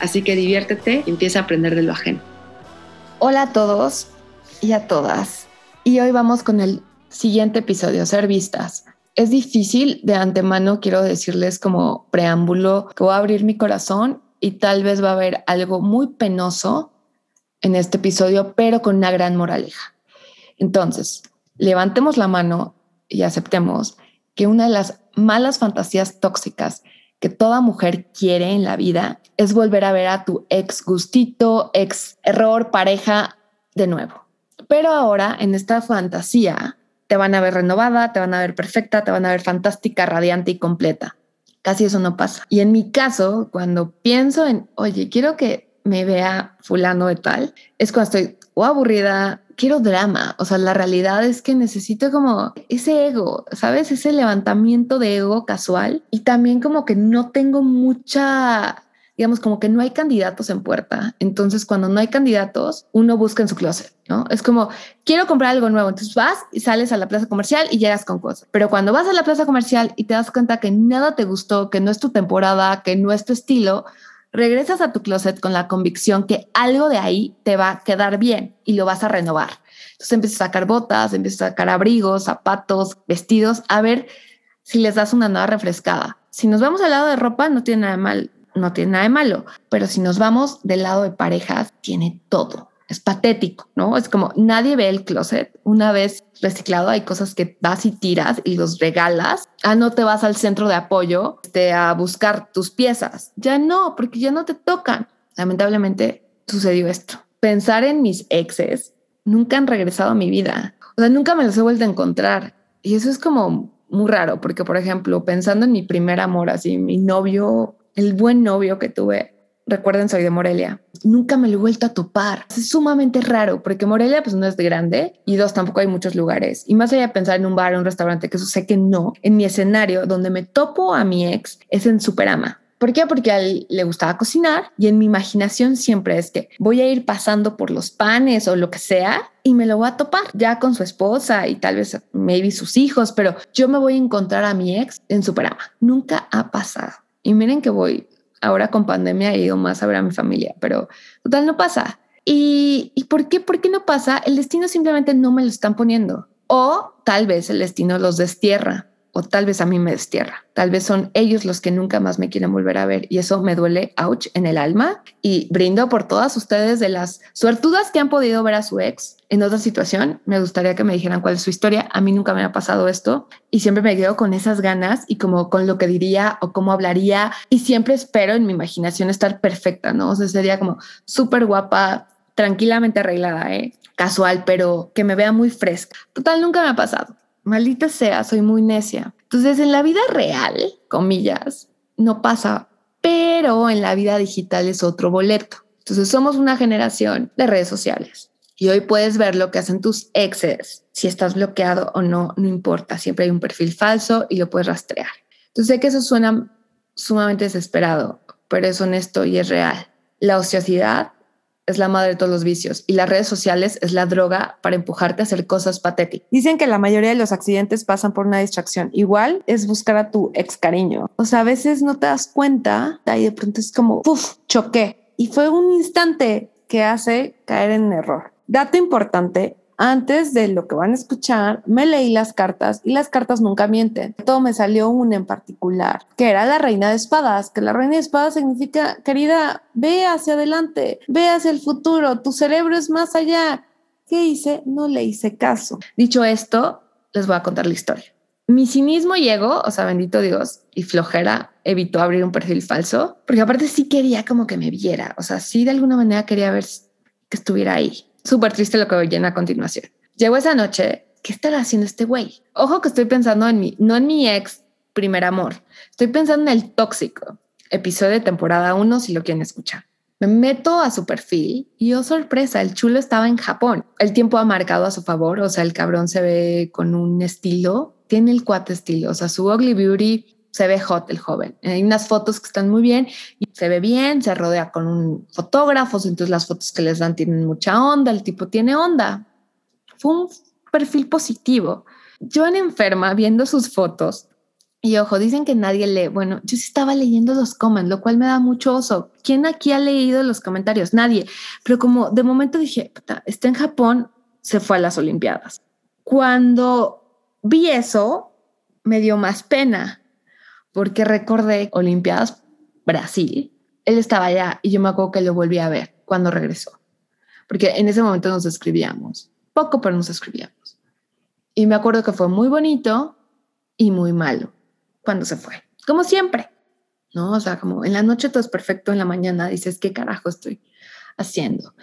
Así que diviértete y empieza a aprender de lo ajeno. Hola a todos y a todas. Y hoy vamos con el siguiente episodio, ser vistas. Es difícil de antemano, quiero decirles como preámbulo, que voy a abrir mi corazón y tal vez va a haber algo muy penoso en este episodio, pero con una gran moraleja. Entonces, levantemos la mano y aceptemos que una de las malas fantasías tóxicas que toda mujer quiere en la vida es volver a ver a tu ex gustito, ex error, pareja de nuevo. Pero ahora en esta fantasía te van a ver renovada, te van a ver perfecta, te van a ver fantástica, radiante y completa. Casi eso no pasa. Y en mi caso, cuando pienso en, oye, quiero que me vea fulano de tal, es cuando estoy o aburrida, quiero drama. O sea, la realidad es que necesito como ese ego, ¿sabes? Ese levantamiento de ego casual. Y también como que no tengo mucha digamos, como que no hay candidatos en puerta. Entonces, cuando no hay candidatos, uno busca en su closet, ¿no? Es como, quiero comprar algo nuevo. Entonces vas y sales a la plaza comercial y llegas con cosas. Pero cuando vas a la plaza comercial y te das cuenta que nada te gustó, que no es tu temporada, que no es tu estilo, regresas a tu closet con la convicción que algo de ahí te va a quedar bien y lo vas a renovar. Entonces empiezas a sacar botas, empiezas a sacar abrigos, zapatos, vestidos, a ver si les das una nueva refrescada. Si nos vamos al lado de ropa, no tiene nada mal no tiene nada de malo, pero si nos vamos del lado de parejas, tiene todo. Es patético, ¿no? Es como nadie ve el closet. Una vez reciclado, hay cosas que vas y tiras y los regalas. Ah, no te vas al centro de apoyo este, a buscar tus piezas. Ya no, porque ya no te tocan. Lamentablemente sucedió esto. Pensar en mis exes nunca han regresado a mi vida. O sea, nunca me los he vuelto a encontrar. Y eso es como muy raro, porque, por ejemplo, pensando en mi primer amor, así, mi novio el buen novio que tuve, recuerden, soy de Morelia, nunca me lo he vuelto a topar. Es sumamente raro porque Morelia pues no es de grande y dos, tampoco hay muchos lugares. Y más allá de pensar en un bar o un restaurante, que eso sé que no, en mi escenario donde me topo a mi ex es en Superama. ¿Por qué? Porque a él le gustaba cocinar y en mi imaginación siempre es que voy a ir pasando por los panes o lo que sea y me lo voy a topar ya con su esposa y tal vez maybe sus hijos, pero yo me voy a encontrar a mi ex en Superama. Nunca ha pasado. Y miren que voy, ahora con pandemia he ido más a ver a mi familia, pero total no pasa. ¿Y, ¿Y por qué? ¿Por qué no pasa? El destino simplemente no me lo están poniendo. O tal vez el destino los destierra o tal vez a mí me destierra. Tal vez son ellos los que nunca más me quieren volver a ver y eso me duele, ouch, en el alma. Y brindo por todas ustedes de las suertudas que han podido ver a su ex en otra situación. Me gustaría que me dijeran cuál es su historia. A mí nunca me ha pasado esto y siempre me quedo con esas ganas y como con lo que diría o cómo hablaría y siempre espero en mi imaginación estar perfecta, ¿no? O sea, sería como súper guapa, tranquilamente arreglada, ¿eh? casual, pero que me vea muy fresca. Total, nunca me ha pasado maldita sea, soy muy necia. Entonces, en la vida real, comillas, no pasa, pero en la vida digital es otro boleto. Entonces, somos una generación de redes sociales. Y hoy puedes ver lo que hacen tus exes. Si estás bloqueado o no, no importa. Siempre hay un perfil falso y lo puedes rastrear. Entonces sé que eso suena sumamente desesperado, pero es honesto y es real. La ociosidad es la madre de todos los vicios y las redes sociales es la droga para empujarte a hacer cosas patéticas. Dicen que la mayoría de los accidentes pasan por una distracción. Igual es buscar a tu ex cariño. O sea, a veces no te das cuenta y de pronto es como, ¡puf! Choqué. Y fue un instante que hace caer en error. Dato importante, antes de lo que van a escuchar, me leí las cartas y las cartas nunca mienten. Todo me salió una en particular, que era la reina de espadas, que la reina de espadas significa, querida, ve hacia adelante, ve hacia el futuro, tu cerebro es más allá. ¿Qué hice? No le hice caso. Dicho esto, les voy a contar la historia. Mi cinismo ego, o sea, bendito Dios, y flojera evitó abrir un perfil falso, porque aparte sí quería como que me viera, o sea, sí de alguna manera quería ver que estuviera ahí súper triste lo que oyen a continuación. Llegó esa noche, ¿qué estará haciendo este güey? Ojo que estoy pensando en mí, no en mi ex primer amor, estoy pensando en el tóxico, episodio de temporada 1 si lo quieren escuchar. Me meto a su perfil y oh sorpresa, el chulo estaba en Japón. El tiempo ha marcado a su favor, o sea, el cabrón se ve con un estilo, tiene el cuate estilo, o sea, su ugly beauty se ve hot el joven. Hay unas fotos que están muy bien y se ve bien, se rodea con un fotógrafo, entonces las fotos que les dan tienen mucha onda, el tipo tiene onda. Fue un perfil positivo. Yo en enferma viendo sus fotos y ojo, dicen que nadie lee. Bueno, yo sí estaba leyendo los comments, lo cual me da mucho oso. ¿Quién aquí ha leído los comentarios? Nadie. Pero como de momento dije, está en Japón, se fue a las Olimpiadas. Cuando vi eso, me dio más pena, porque recordé Olimpiadas Brasil. Él estaba allá y yo me acuerdo que lo volví a ver cuando regresó, porque en ese momento nos escribíamos, poco, pero nos escribíamos. Y me acuerdo que fue muy bonito y muy malo cuando se fue, como siempre, ¿no? O sea, como en la noche todo es perfecto, en la mañana dices, ¿qué carajo estoy haciendo?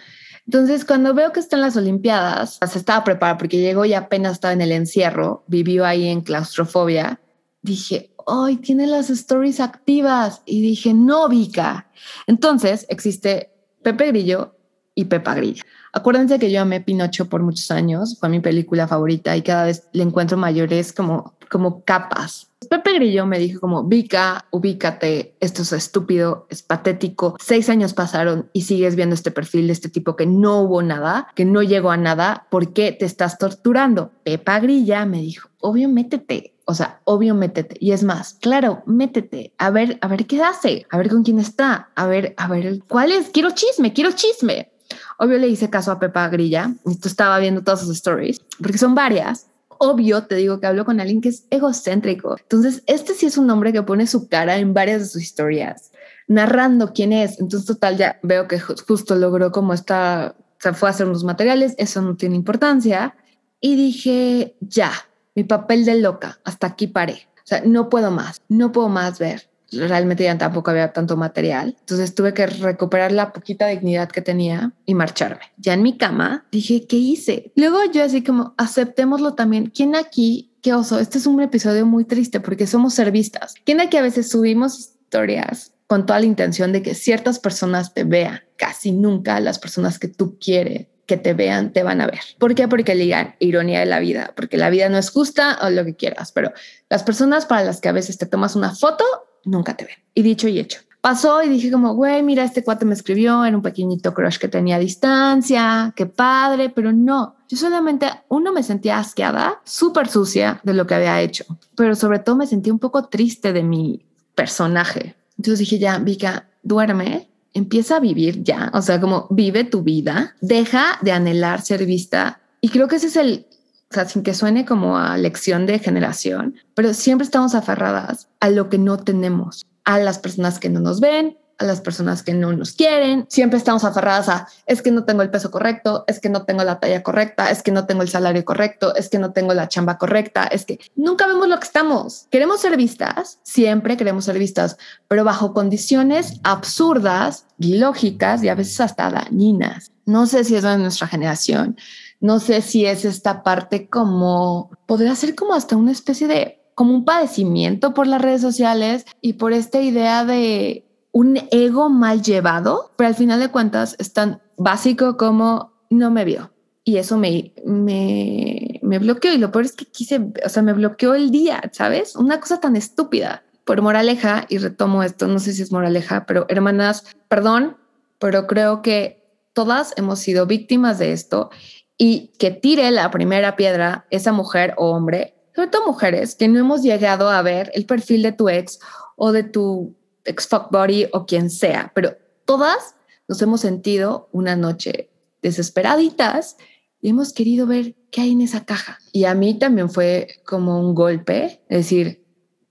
Entonces, cuando veo que está en las Olimpiadas, se estaba preparado porque llegó y apenas estaba en el encierro, vivió ahí en claustrofobia, dije, ¡ay, tiene las stories activas! Y dije, no, Vika. Entonces, existe Pepe Grillo y Pepa Grilla. Acuérdense que yo amé Pinocho por muchos años, fue mi película favorita y cada vez le encuentro mayores como, como capas. Pepe Grillo me dijo como, Vika, ubícate, esto es estúpido, es patético. Seis años pasaron y sigues viendo este perfil de este tipo que no hubo nada, que no llegó a nada, ¿por qué te estás torturando? Pepa Grilla me dijo, obvio, métete, o sea, obvio, métete. Y es más, claro, métete. A ver, a ver qué hace, a ver con quién está, a ver, a ver cuál es. Quiero chisme, quiero chisme. Obvio le hice caso a Pepa Grilla. Estaba viendo todas sus stories, porque son varias. Obvio, te digo que hablo con alguien que es egocéntrico. Entonces, este sí es un hombre que pone su cara en varias de sus historias, narrando quién es. Entonces, total, ya veo que justo logró como está, se fue a hacer unos materiales, eso no tiene importancia. Y dije, ya, mi papel de loca, hasta aquí paré. O sea, no puedo más, no puedo más ver realmente ya tampoco había tanto material. Entonces tuve que recuperar la poquita dignidad que tenía y marcharme. Ya en mi cama dije, ¿qué hice? Luego yo así como, aceptémoslo también. ¿Quién aquí, qué oso? Este es un episodio muy triste porque somos servistas. ¿Quién aquí a veces subimos historias con toda la intención de que ciertas personas te vean? Casi nunca las personas que tú quieres que te vean te van a ver. ¿Por qué? Porque digan ironía de la vida, porque la vida no es justa o lo que quieras, pero las personas para las que a veces te tomas una foto nunca te ven. Y dicho y hecho. Pasó y dije como, güey, mira, este cuate me escribió, era un pequeñito crush que tenía a distancia, qué padre, pero no, yo solamente, uno, me sentía asqueada, súper sucia de lo que había hecho, pero sobre todo me sentí un poco triste de mi personaje. Entonces dije, ya, Vika, duerme, empieza a vivir ya, o sea, como vive tu vida, deja de anhelar ser vista. Y creo que ese es el o sea, sin que suene como a lección de generación, pero siempre estamos aferradas a lo que no tenemos, a las personas que no nos ven, a las personas que no nos quieren. Siempre estamos aferradas a es que no tengo el peso correcto, es que no tengo la talla correcta, es que no tengo el salario correcto, es que no tengo la chamba correcta, es que nunca vemos lo que estamos. Queremos ser vistas, siempre queremos ser vistas, pero bajo condiciones absurdas, ilógicas y a veces hasta dañinas. No sé si es de nuestra generación, no sé si es esta parte como, podría ser como hasta una especie de, como un padecimiento por las redes sociales y por esta idea de un ego mal llevado, pero al final de cuentas es tan básico como no me vio. Y eso me, me, me bloqueó. Y lo peor es que quise, o sea, me bloqueó el día, ¿sabes? Una cosa tan estúpida. Por moraleja, y retomo esto, no sé si es moraleja, pero hermanas, perdón, pero creo que todas hemos sido víctimas de esto y que tire la primera piedra esa mujer o hombre, sobre todo mujeres, que no hemos llegado a ver el perfil de tu ex o de tu ex fuck body o quien sea, pero todas nos hemos sentido una noche desesperaditas y hemos querido ver qué hay en esa caja. Y a mí también fue como un golpe, decir,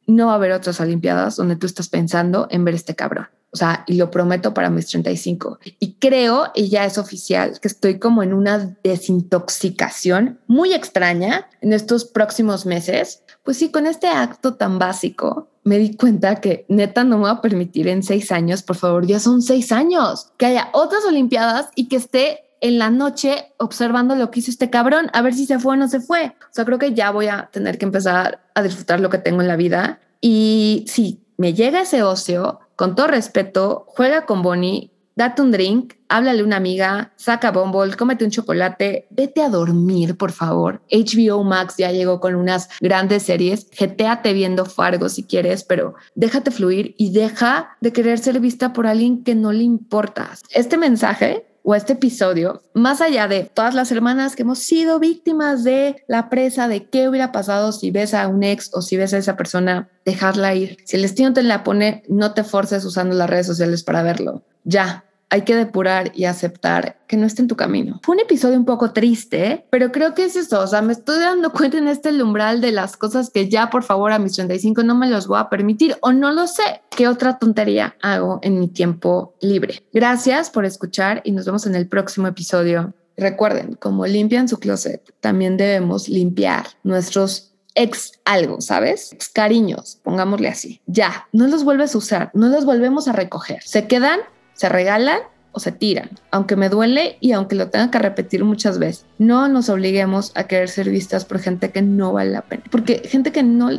no va a haber otras Olimpiadas donde tú estás pensando en ver este cabrón. O sea, y lo prometo para mis 35. Y creo, y ya es oficial, que estoy como en una desintoxicación muy extraña en estos próximos meses. Pues sí, con este acto tan básico, me di cuenta que neta no me va a permitir en seis años, por favor, ya son seis años, que haya otras Olimpiadas y que esté en la noche observando lo que hizo este cabrón, a ver si se fue o no se fue. O sea, creo que ya voy a tener que empezar a disfrutar lo que tengo en la vida. Y si me llega ese ocio, con todo respeto, juega con Bonnie, date un drink, háblale a una amiga, saca Bumble, cómete un chocolate, vete a dormir, por favor. HBO Max ya llegó con unas grandes series. Geteate viendo Fargo si quieres, pero déjate fluir y deja de querer ser vista por alguien que no le importas. Este mensaje o este episodio, más allá de todas las hermanas que hemos sido víctimas de la presa, de qué hubiera pasado si ves a un ex o si ves a esa persona, dejarla ir. Si el destino te la pone, no te forces usando las redes sociales para verlo. Ya, hay que depurar y aceptar que no esté en tu camino. Fue un episodio un poco triste, pero creo que es eso. O sea, me estoy dando cuenta en este umbral de las cosas que ya, por favor, a mis 35 no me los voy a permitir o no lo sé. ¿Qué otra tontería hago en mi tiempo libre? Gracias por escuchar y nos vemos en el próximo episodio. Recuerden, como limpian su closet, también debemos limpiar nuestros ex algo, ¿sabes? Ex cariños, pongámosle así. Ya, no los vuelves a usar, no los volvemos a recoger. Se quedan se regalan o se tiran, aunque me duele y aunque lo tenga que repetir muchas veces. No nos obliguemos a querer ser vistas por gente que no vale la pena, porque gente que no,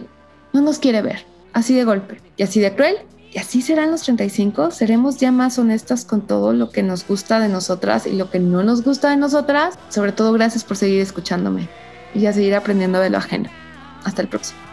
no nos quiere ver, así de golpe y así de cruel. Y así serán los 35, seremos ya más honestas con todo lo que nos gusta de nosotras y lo que no nos gusta de nosotras. Sobre todo, gracias por seguir escuchándome y a seguir aprendiendo de lo ajeno. Hasta el próximo.